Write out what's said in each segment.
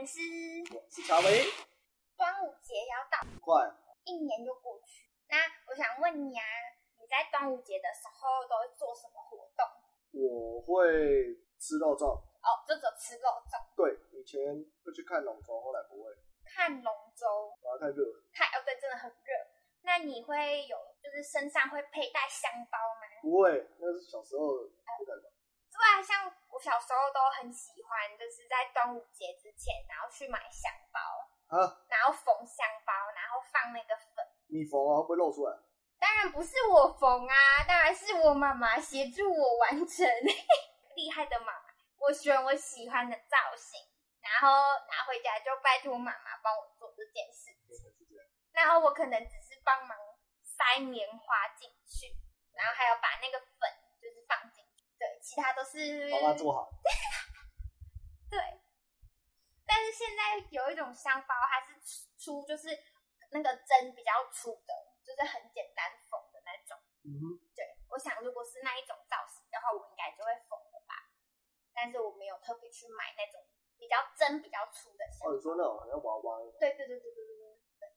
的阿娟师，我是乔维。端午节要到，快，一年就过去。那我想问你啊，你在端午节的时候都会做什么活动？我会吃肉粽。哦，就只有吃肉粽。对，以前会去看龙舟，后来不会。看龙舟？啊，太热了。太哦，对，真的很热。那你会有，就是身上会佩戴香包吗？不会，那是小时候不敢的。对啊，像我小时候都很喜欢，就是在端午节之前，然后去买香包，啊，然后缝香包，然后放那个粉。你缝啊，会不会露出来？当然不是我缝啊，当然是我妈妈协助我完成。厉害的妈妈，我选我喜欢的造型，然后拿回家就拜托妈妈帮我做这件事情。然后我可能只是帮忙塞棉花进去，然后还要把那个粉。对，其他都是帮他做好。对，但是现在有一种香包，它是出就是那个针比较粗的，就是很简单缝的那种。嗯哼，对，我想如果是那一种造型的话，我应该就会缝了吧。但是我没有特别去买那种比较针比较粗的香包。哦，你说那种好像娃娃？对对对对对对对。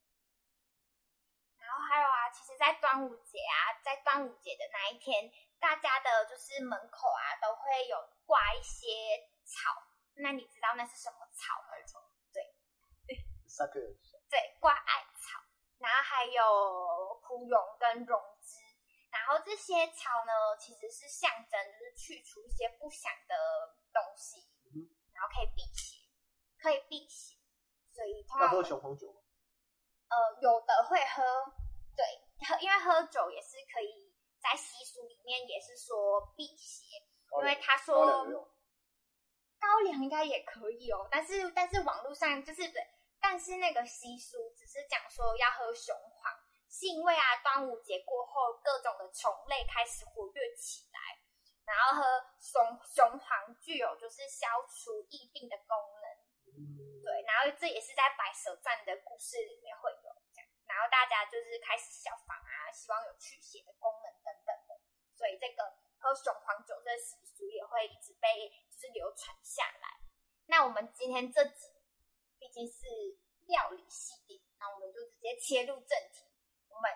然后还有啊，其实，在端午节啊，在端午节的那一天，大家的就是门口啊，都会有挂一些草。那你知道那是什么草吗？艾草。对。三个。对，挂艾草，然后还有蒲蓉跟榕枝，然后这些草呢，其实是象征，就是去除一些不祥的东西，然后可以辟邪，可以辟邪。所以他们喝雄黄酒吗？呃，有的会喝，对，喝，因为喝酒也是可以。在习俗里面也是说辟邪，因为他说高粱应该也可以哦，但是但是网络上就是对，但是那个习俗只是讲说要喝雄黄，是因为啊端午节过后各种的虫类开始活跃起来，然后喝雄雄黄具有就是消除疫病的功能，对，然后这也是在白蛇传的故事里面会有这样，然后大家就是开始效仿啊，希望有驱邪的功能。所以这个喝雄黄酒的习俗也会一直被就是流传下来。那我们今天这集毕竟是料理系列，那我们就直接切入正题。我们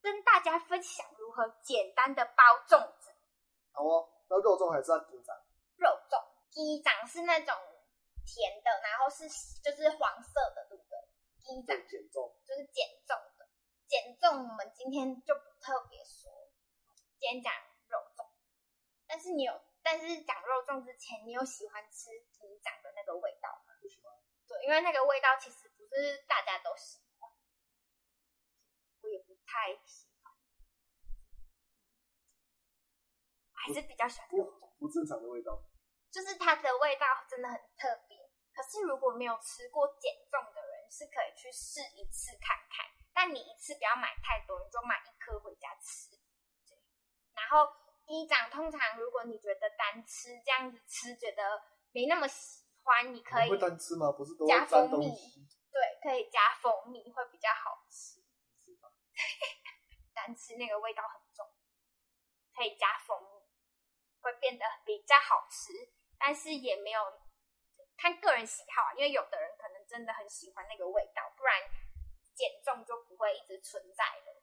跟大家分享如何简单的包粽子。好哦，那肉粽还是要鸡掌？肉粽，鸡掌是那种甜的，然后是就是黄色的，对不对？鸡掌减重，就是减重的。减重，我们今天就不特别说。先讲肉粽，但是你有，但是讲肉粽之前，你有喜欢吃你讲的那个味道吗？不喜欢。对，因为那个味道其实不是大家都喜欢，我也不太喜欢，还是比较喜欢肉粽。不正常的味道，就是它的味道真的很特别。可是如果没有吃过减重的人，是可以去试一次看看。但你一次不要买太多，你就买一颗回家吃。然后一掌通常，如果你觉得单吃这样子吃觉得没那么喜欢，你可以单吃吗？不是都加蜂蜜？对，可以加蜂蜜会比较好吃。单吃那个味道很重，可以加蜂蜜会变得比较好吃，但是也没有看个人喜好啊，因为有的人可能真的很喜欢那个味道，不然减重就不会一直存在了。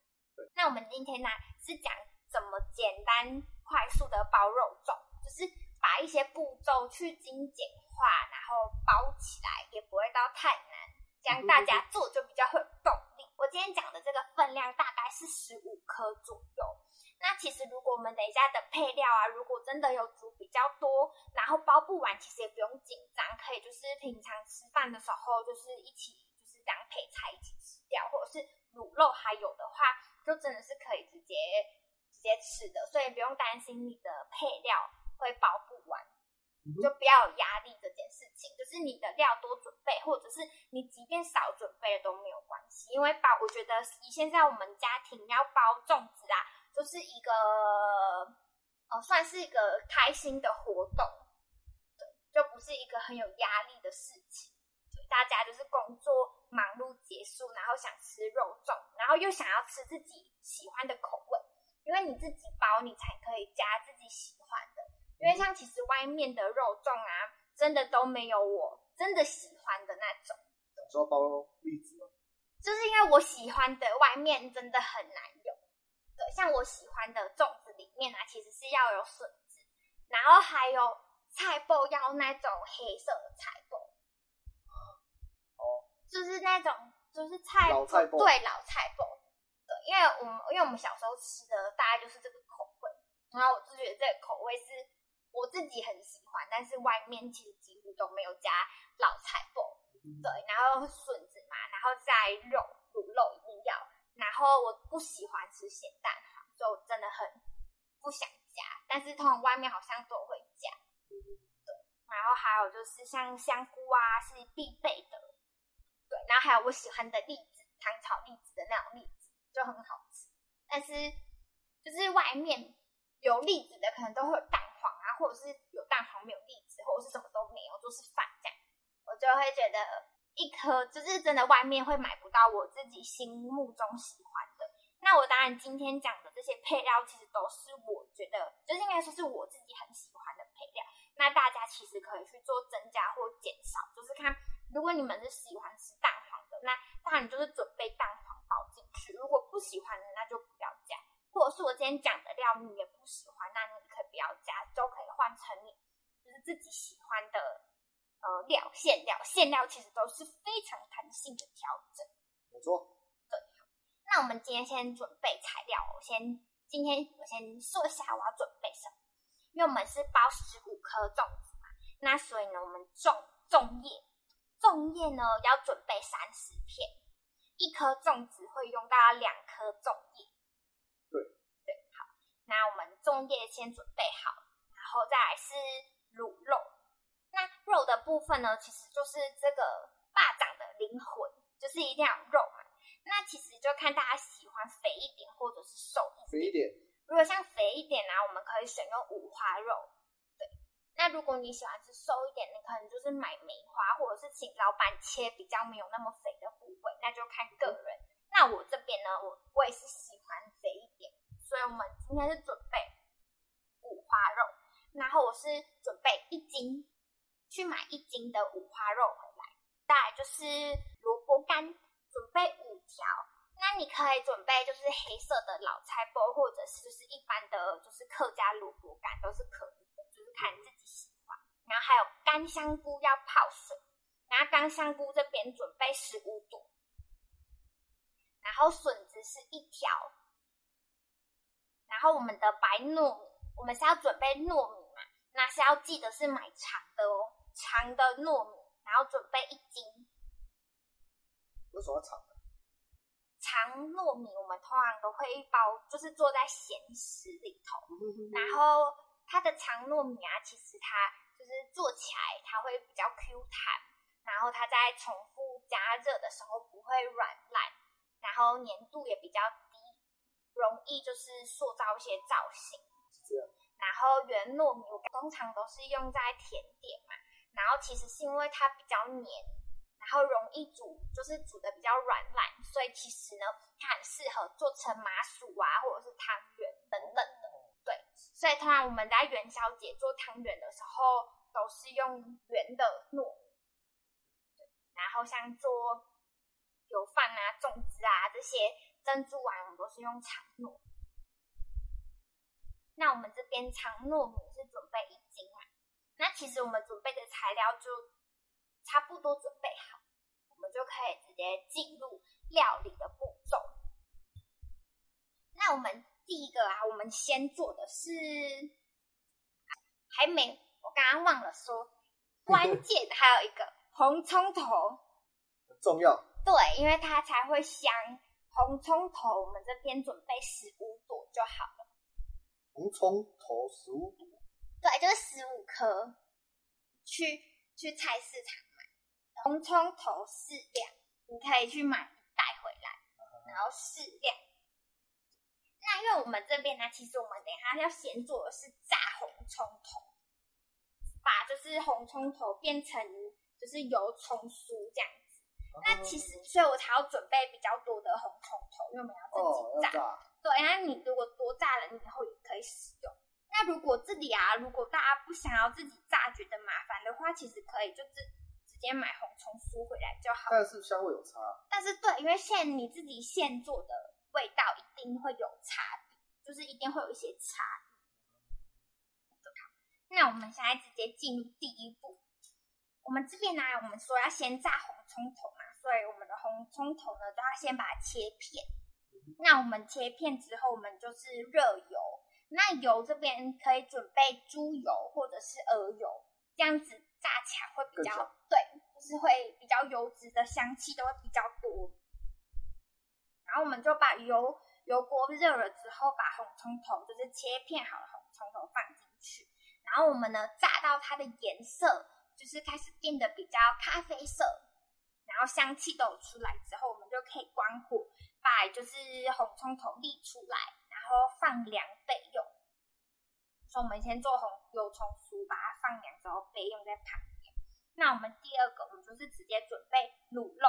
那我们今天呢是讲。怎么简单快速的包肉粽，就是把一些步骤去精简化，然后包起来也不会到太难，这样大家做就比较会有动力。我今天讲的这个分量大概是十五颗左右。那其实如果我们等一下的配料啊，如果真的有煮比较多，然后包不完，其实也不用紧张，可以就是平常吃饭的时候就是一起就是当配菜一起吃掉，或者是卤肉还有的话，就真的是可以直接直接吃的，所以不用担心你的配料会包不完，就不要有压力这件事情。就是你的料多准备，或者是你即便少准备了都没有关系，因为包我觉得以现在我们家庭要包粽子啊，就是一个呃算是一个开心的活动，对，就不是一个很有压力的事情。大家就是工作忙碌结束，然后想吃肉粽，然后又想要吃自己喜欢的口味，因为你自己包，你才可以加自己喜欢的。因为像其实外面的肉粽啊，真的都没有我真的喜欢的那种。说包栗子吗？就是因为我喜欢的外面真的很难有。对，像我喜欢的粽子里面啊，其实是要有笋子，然后还有菜脯要那种黑色的菜脯。就是那种，就是菜，老菜脯，对，老菜脯，对，因为我们因为我们小时候吃的大概就是这个口味，然后我就觉得这个口味是我自己很喜欢，但是外面其实几乎都没有加老菜脯，对，然后笋子嘛，然后再肉，卤肉一定要，然后我不喜欢吃咸蛋黄，所以我真的很不想加，但是通常外面好像都会加，对，然后还有就是像香菇啊是必备的。对，然后还有我喜欢的栗子，糖炒栗子的那种栗子就很好吃。但是就是外面有栗子的，可能都会有蛋黄啊，或者是有蛋黄没有栗子，或者是什么都没有，就是饭这样。我就会觉得一颗就是真的外面会买不到我自己心目中喜欢的。那我当然今天讲的这些配料，其实都是我觉得就是应该说是我自己很喜欢的配料。那大家其实可以去做增加或减少，就是看。如果你们是喜欢吃蛋黄的，那当然就是准备蛋黄包进去。如果不喜欢的，那就不要加。或者是我今天讲的料你也不喜欢，那你可以不要加，都可以换成你就是自己喜欢的呃料馅料。馅料其实都是非常弹性的调整。没错。对。那我们今天先准备材料，我先今天我先说一下我要准备什么，因为我们是包十五颗粽子嘛，那所以呢，我们粽粽叶。粽叶呢，要准备三十片，一颗粽子会用到两颗粽叶。对对，好，那我们粽叶先准备好，然后再来是卤肉。那肉的部分呢，其实就是这个霸掌的灵魂，就是一定要有肉嘛。那其实就看大家喜欢肥一点，或者是瘦一点。肥一点。如果像肥一点呢，我们可以选用五花肉。那如果你喜欢吃瘦一点，你可能就是买梅花，或者是请老板切比较没有那么肥的部位，那就看个人。那我这边呢，我我也是喜欢肥一点，所以我们今天是准备五花肉，然后我是准备一斤，去买一斤的五花肉回来。再来就是萝卜干，准备五条。那你可以准备就是黑色的老菜脯，或者是就是一般的就是客家萝卜干都是可以。看自己喜欢，然后还有干香菇要泡水，然后干香菇这边准备十五朵，然后笋子是一条，然后我们的白糯米，我们是要准备糯米嘛，那是要记得是买长的哦，长的糯米，然后准备一斤。为什么长的？长糯米我们通常都会一包，就是做在咸食里头，然后。它的长糯米啊，其实它就是做起来它会比较 Q 弹，然后它在重复加热的时候不会软烂，然后粘度也比较低，容易就是塑造一些造型。是。然后圆糯米我通常都是用在甜点嘛，然后其实是因为它比较黏，然后容易煮，就是煮的比较软烂，所以其实呢，它很适合做成麻薯啊，或者是汤圆等等的。所以，通常我们在元宵节做汤圆的时候，都是用圆的糯米。然后，像做油饭啊、粽子啊这些珍珠丸，我们都是用长糯米。那我们这边长糯米是准备一斤啊。那其实我们准备的材料就差不多准备好，我们就可以直接进入料理的步骤。那我们。第一个啊，我们先做的是还没，我刚刚忘了说，关 键还有一个红葱头，很重要。对，因为它才会香。红葱头，我们这边准备十五朵就好了。红葱头十五朵，对，就是十五颗。去去菜市场买红葱头适量，你可以去买一袋回来，然后适量。那因为我们这边呢，其实我们等一下要先做的是炸红葱头，把就是红葱头变成就是油葱酥这样子。那其实，所以我才要准备比较多的红葱头，因为我们要自己炸。哦、炸对，那你如果多炸了，你以后也可以使用。那如果这里啊，如果大家不想要自己炸，觉得麻烦的话，其实可以就直直接买红葱酥回来就好。但是香味有差。但是对，因为现你自己现做的味道一定会有差别，就是一定会有一些差异。那我们现在直接进入第一步。我们这边呢，我们说要先炸红葱头嘛。所以我们的红葱头呢，都要先把它切片。那我们切片之后，我们就是热油。那油这边可以准备猪油或者是鹅油，这样子炸起来会比较对，就是会比较油脂的香气都会比较多。然后我们就把油油锅热了之后，把红葱头就是切片好的红葱头放进去。然后我们呢，炸到它的颜色就是开始变得比较咖啡色。然后香气都出来之后，我们就可以关火，把就是红葱头沥出来，然后放凉备用。所以我们先做红油葱酥，把它放凉之后备用在旁边。那我们第二个，我们就是直接准备卤肉。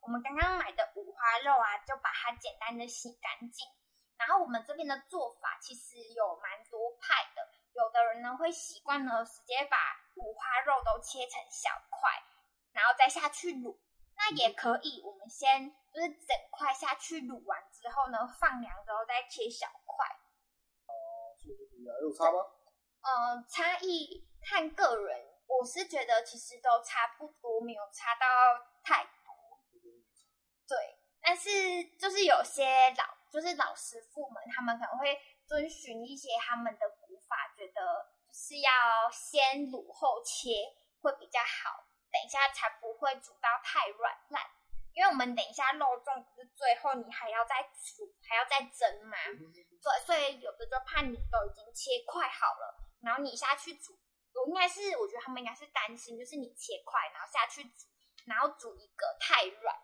我们刚刚买的五花肉啊，就把它简单的洗干净。然后我们这边的做法其实有蛮多派的，有的人呢会习惯呢直接把五花肉都切成小块，然后再下去卤。那也可以，我们先就是整块下去卤完之后呢，放凉之后再切小块。哦，是不是不一样？有差吗？呃，差异看个人，我是觉得其实都差不多，没有差到太多。对，但是就是有些老，就是老师傅们，他们可能会遵循一些他们的古法，觉得是要先卤后切会比较好。等一下才不会煮到太软烂，因为我们等一下肉粽不是最后你还要再煮，还要再蒸嘛。对，所以有的就怕你都已经切块好了，然后你下去煮，我应该是我觉得他们应该是担心，就是你切块然后下去煮，然后煮一个太软，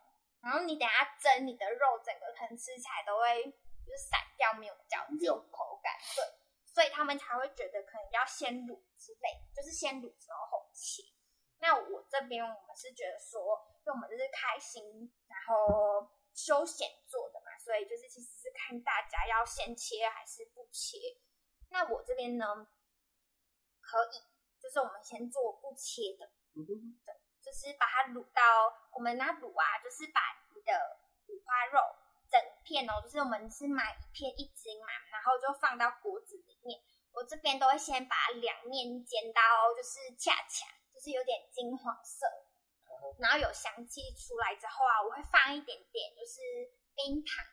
然后你等下蒸你的肉整个可能吃起来都会就是散掉，没有嚼劲口感。对，所以他们才会觉得可能要先卤之类，就是先卤之后后切。那我这边我们是觉得说，因为我们就是开心，然后休闲做的嘛，所以就是其实是看大家要先切还是不切。那我这边呢，可以，就是我们先做不切的，嗯哼，对，就是把它卤到我们那卤啊，就是把你的五花肉整片哦，就是我们是买一片一斤嘛，然后就放到锅子里面。我这边都会先把两面煎到就是恰恰。就是有点金黄色，然后有香气出来之后啊，我会放一点点，就是冰糖，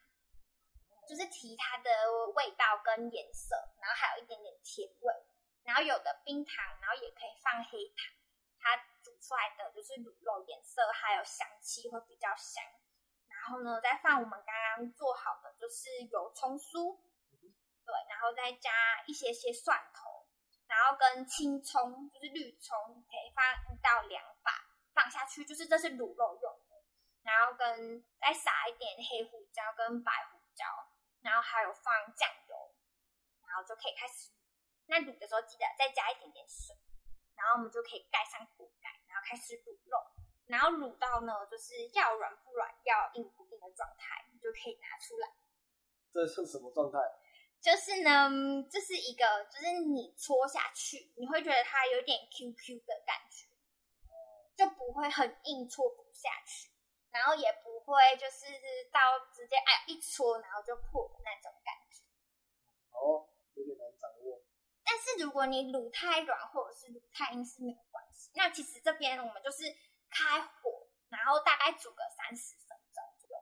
就是提它的味道跟颜色，然后还有一点点甜味。然后有的冰糖，然后也可以放黑糖，它煮出来的就是卤肉颜色还有香气会比较香。然后呢，再放我们刚刚做好的就是油葱酥，对，然后再加一些些蒜头。然后跟青葱，就是绿葱，可以放一到两把放下去，就是这是卤肉用的。然后跟再撒一点黑胡椒跟白胡椒，然后还有放酱油，然后就可以开始。那卤的时候记得再加一点点水，然后我们就可以盖上锅盖，然后开始卤肉。然后卤到呢，就是要软不软，要硬不硬的状态，你就可以拿出来。这是什么状态？就是呢，这是一个，就是你搓下去，你会觉得它有点 Q Q 的感觉，就不会很硬搓不下去，然后也不会就是到直接哎一搓然后就破的那种感觉。哦，有点难掌握。但是如果你卤太软或者是卤太硬是没有关系。那其实这边我们就是开火，然后大概煮个三十分钟左右，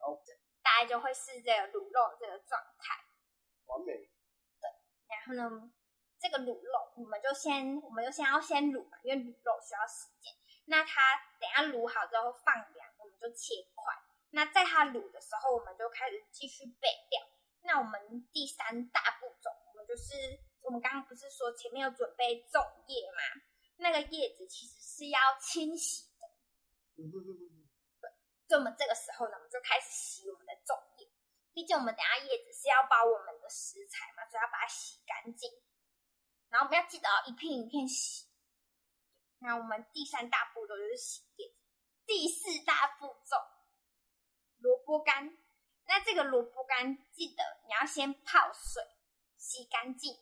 好，大概就会是这个卤肉这个状态。完美。对，然后呢，这个卤肉我们就先，我们就先要先卤嘛，因为卤肉需要时间。那它等下卤好之后放凉，我们就切块。那在它卤的时候，我们就开始继续备料。那我们第三大步骤，我们就是我们刚刚不是说前面有准备粽叶吗？那个叶子其实是要清洗的。对，所以我们这个时候呢，我们就开始洗我们的粽叶。毕竟我们等下叶子是要包我们的食材嘛，所以要把它洗干净。然后我们要记得一片一片洗。那我们第三大步骤就是洗叶子。第四大步骤，萝卜干。那这个萝卜干记得你要先泡水，洗干净，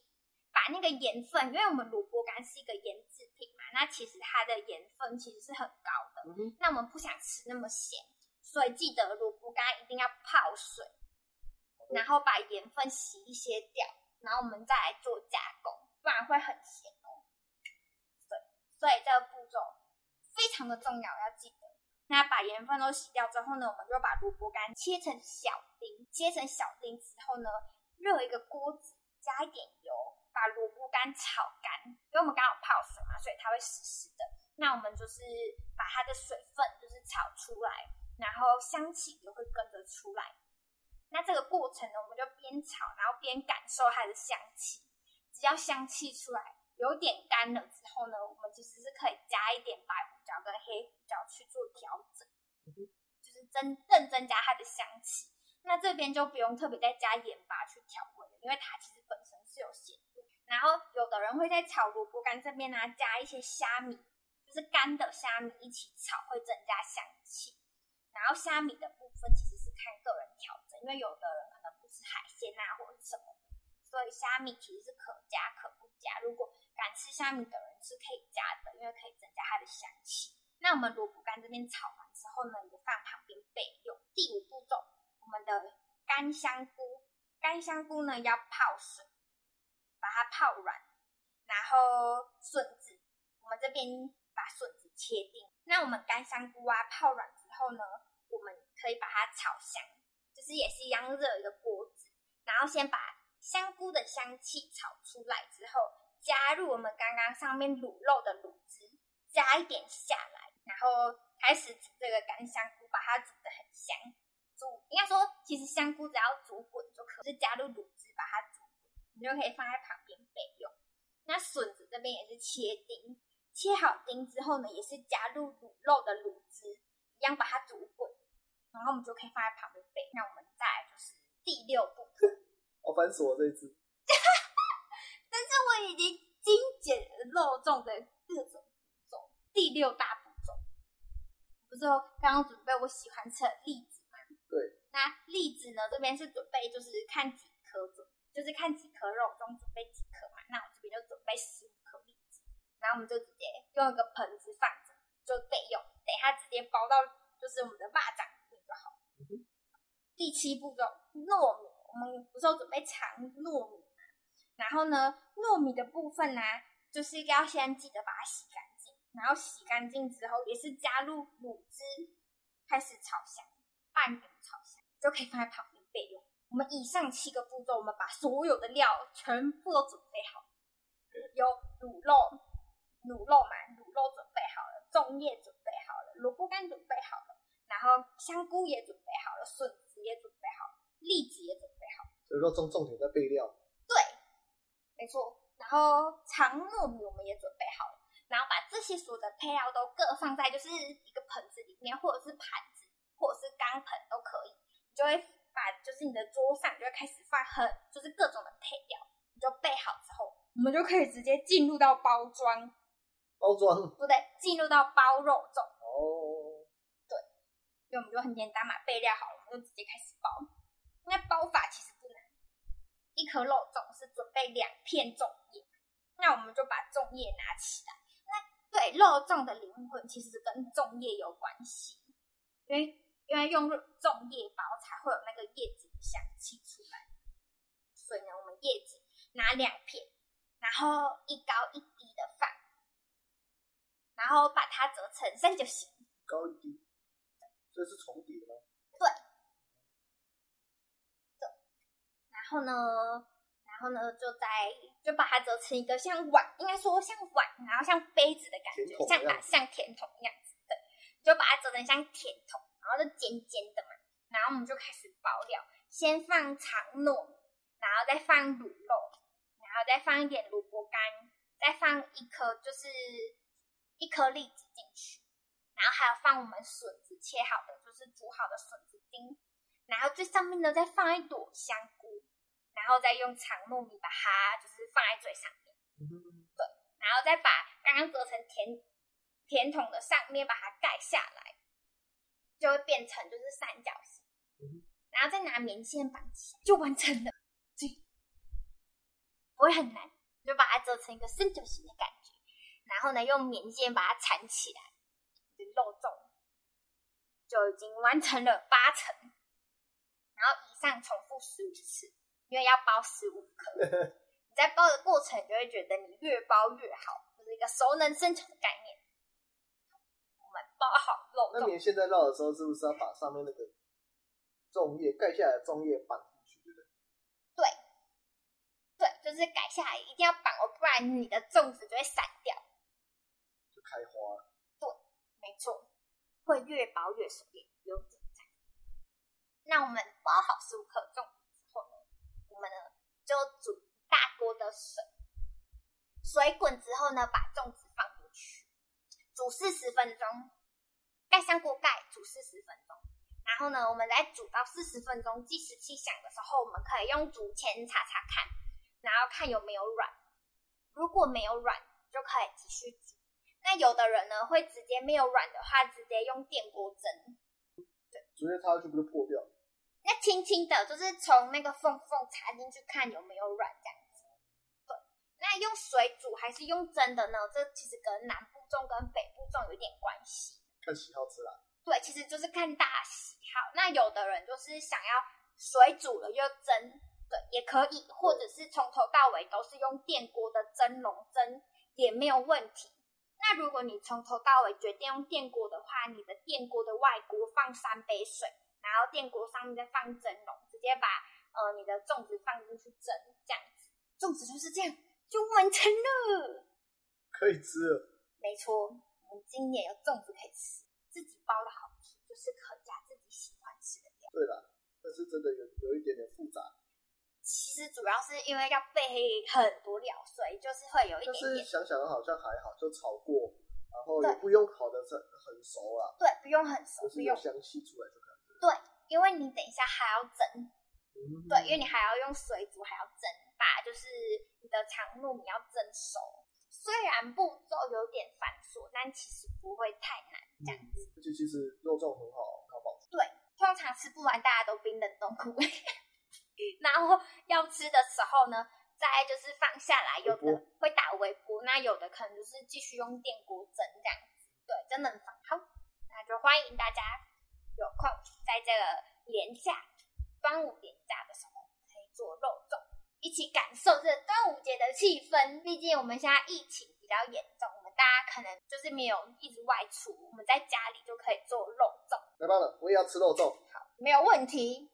把那个盐分，因为我们萝卜干是一个盐制品嘛，那其实它的盐分其实是很高的。嗯、那我们不想吃那么咸，所以记得萝卜干一定要泡水，然后把盐分洗一些掉，然后我们再来做加工，不然会很咸哦。对，所以这个步骤非常的重要，要记得。那把盐分都洗掉之后呢，我们就把萝卜干切成小丁，切成小丁之后呢，热一个锅子，加一点油，把萝卜干炒干。因为我们刚好泡水嘛，所以它会湿湿的。那我们就是把它的水分就是炒出来，然后香气也会跟着出来。那这个过程呢，我们就边炒，然后边感受它的香气。只要香气出来，有点干了之后呢，我们其实是可以加一点白胡椒跟黑胡椒去做调整，就是增更增加它的香气。那这边就不用特别再加盐巴去调味了，因为它其实本身是有咸度。然后有的人会在炒萝卜干这边呢，加一些虾米，就是干的虾米一起炒，会增加香气。然后虾米的部分其实是看个人调整，因为有的人可能不吃海鲜啊，或者什么的，所以虾米其实是可加可不加。如果敢吃虾米的人是可以加的，因为可以增加它的香气。那我们萝卜干这边炒完之后呢，也放旁边备用。第五步骤，我们的干香菇，干香菇呢要泡水，把它泡软。然后笋子，我们这边把笋子切丁。那我们干香菇啊泡软之后呢，我们可以把它炒香，就是也是一样热一个锅子，然后先把香菇的香气炒出来之后。加入我们刚刚上面卤肉的卤汁，加一点下来，然后开始煮这个干香菇，把它煮得很香。煮应该说，其实香菇只要煮滚就可以，是加入卤汁把它煮，你就可以放在旁边备用。那笋子这边也是切丁，切好丁之后呢，也是加入卤肉的卤汁，一样把它煮滚，然后我们就可以放在旁边备。那我们再来就是第六步，好繁琐这一次。但是我已经精简了肉粽的各种步骤。第六大步骤，不是刚刚准备我喜欢吃的栗子吗？对。那栗子呢？这边是准备就是看几颗粽，就是看几颗肉中准备几颗嘛。那我这边就准备十五颗栗子，然后我们就直接用一个盆子放着，就备用。等一下直接包到就是我们的蚂蚱里面就好。嗯。第七步骤，糯米，我们不是有准备长糯米嘛？然后呢，糯米的部分呢，就是要先记得把它洗干净，然后洗干净之后，也是加入卤汁，开始炒香，半锅炒香，就可以放在旁边备用。我们以上七个步骤，我们把所有的料全部都准备好，有卤肉，卤肉嘛，卤肉准备好了，粽叶准备好了，萝卜干准备好了，然后香菇也准备好了，笋子也准备好了，栗子也准备好了。所以说重重点在备料。对。没错，然后长糯米我们也准备好了，然后把这些所有的配料都各放在就是一个盆子里面，或者是盘子，或者是钢盆都可以。你就会把就是你的桌上就会开始放很就是各种的配料，你就备好之后，我们就可以直接进入到包装，包装不对，进入到包肉粽。哦，对，因为我们就很简单嘛，备料好了，我们就直接开始包。那包法其实不难。一颗肉粽是准备两片粽叶，那我们就把粽叶拿起来。那对肉粽的灵魂其实跟粽叶有关系，因为因为用粽叶包才会有那个叶子的香气出来。所以呢，我们叶子拿两片，然后一高一低的放，然后把它折成三角形。高一低，这是重叠吗？对。然后呢，然后呢，就在就把它折成一个像碗，应该说像碗，然后像杯子的感觉，像啊像甜筒一样子的，就把它折成像甜筒，然后就尖尖的嘛。然后我们就开始包料，先放长糯米，然后再放卤肉，然后再放一点萝卜干，再放一颗就是一颗栗子进去，然后还有放我们笋子切好的，就是煮好的笋子丁，然后最上面呢再放一朵香菇，然后再用长糯米把它就是放在最上面，对，然后再把刚刚折成甜。甜筒的上面把它盖下来，就会变成就是三角形，嗯、然后再拿棉线绑起来，就完成了。对，不会很难，就把它折成一个三角形的感觉。然后呢，用棉线把它缠起来，就肉粽就已经完成了八成。然后以上重复十五次，因为要包十五颗。你在包的过程，你就会觉得你越包越好，就是一个熟能生巧的概念。包好肉。那你现在绕的时候，是不是要把上面那个粽叶盖下来的粽叶绑进去，对不对？对，对，就是盖下来一定要绑哦，不然你的粽子就会散掉，就开花了。对，没错，会越包越熟练，不用紧张。那我们包好十五颗粽子之后呢，我们呢就煮一大锅的水，水滚之后呢，把粽子放进去，煮四十分钟。盖上锅盖，煮四十分钟。然后呢，我们再煮到四十分钟，计时器响的时候，我们可以用竹签查查看，然后看有没有软。如果没有软，就可以继续煮。那有的人呢，会直接没有软的话，直接用电锅蒸。对，直接插下去不就破掉？那轻轻的，就是从那个缝缝插进去看有没有软这样子。对，那用水煮还是用蒸的呢？这其实跟南部粽跟北部粽有点关系。看喜好吃啦，对，其实就是看大家喜好。那有的人就是想要水煮了又蒸，对，也可以，或者是从头到尾都是用电锅的蒸笼蒸也没有问题。那如果你从头到尾决定用电锅的话，你的电锅的外锅放三杯水，然后电锅上面再放蒸笼，直接把呃你的粽子放进去蒸，这样子，粽子就是这样就完成了，可以吃了。没错。我们今年有粽子可以吃，自己包的好吃就是可加自己喜欢吃的料。对啦，但是真的有有一点点复杂。其实主要是因为要备很多料，所以就是会有一点点。就是想想好像还好，就炒过，然后也不用烤的很很熟啦。对，不用很熟，就是有香气出来就可以。对，因为你等一下还要蒸，嗯、对，因为你还要用水煮，还要蒸，把就是你的长糯米要蒸熟。虽然步骤有点繁琐，但其实不会太难，这样子。而且其实肉粽很好，很好保存。对，通常吃不完，大家都冰冷冻库。然后要吃的时候呢，再就是放下来，有的会打微波，那有的可能就是继续用电锅蒸这样子。对，真的很方。好，那就欢迎大家有空在这个连假端午连假的时候，可以做肉粽。一起感受这端午节的气氛。毕竟我们现在疫情比较严重，我们大家可能就是没有一直外出，我们在家里就可以做肉粽。太棒了，我也要吃肉粽。好，没有问题。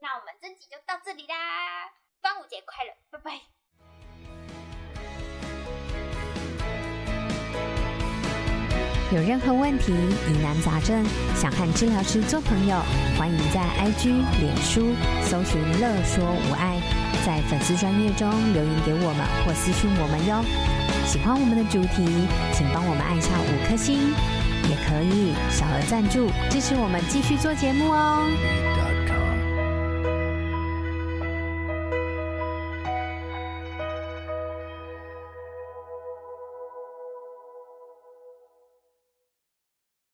那我们这集就到这里啦，端午节快乐，拜拜。有任何问题、疑难杂症，想和治疗师做朋友，欢迎在 IG、脸书搜寻“乐说无碍”。在粉丝专页中留言给我们或私讯我们哟。喜欢我们的主题，请帮我们按下五颗星，也可以小额赞助支持我们继续做节目哦。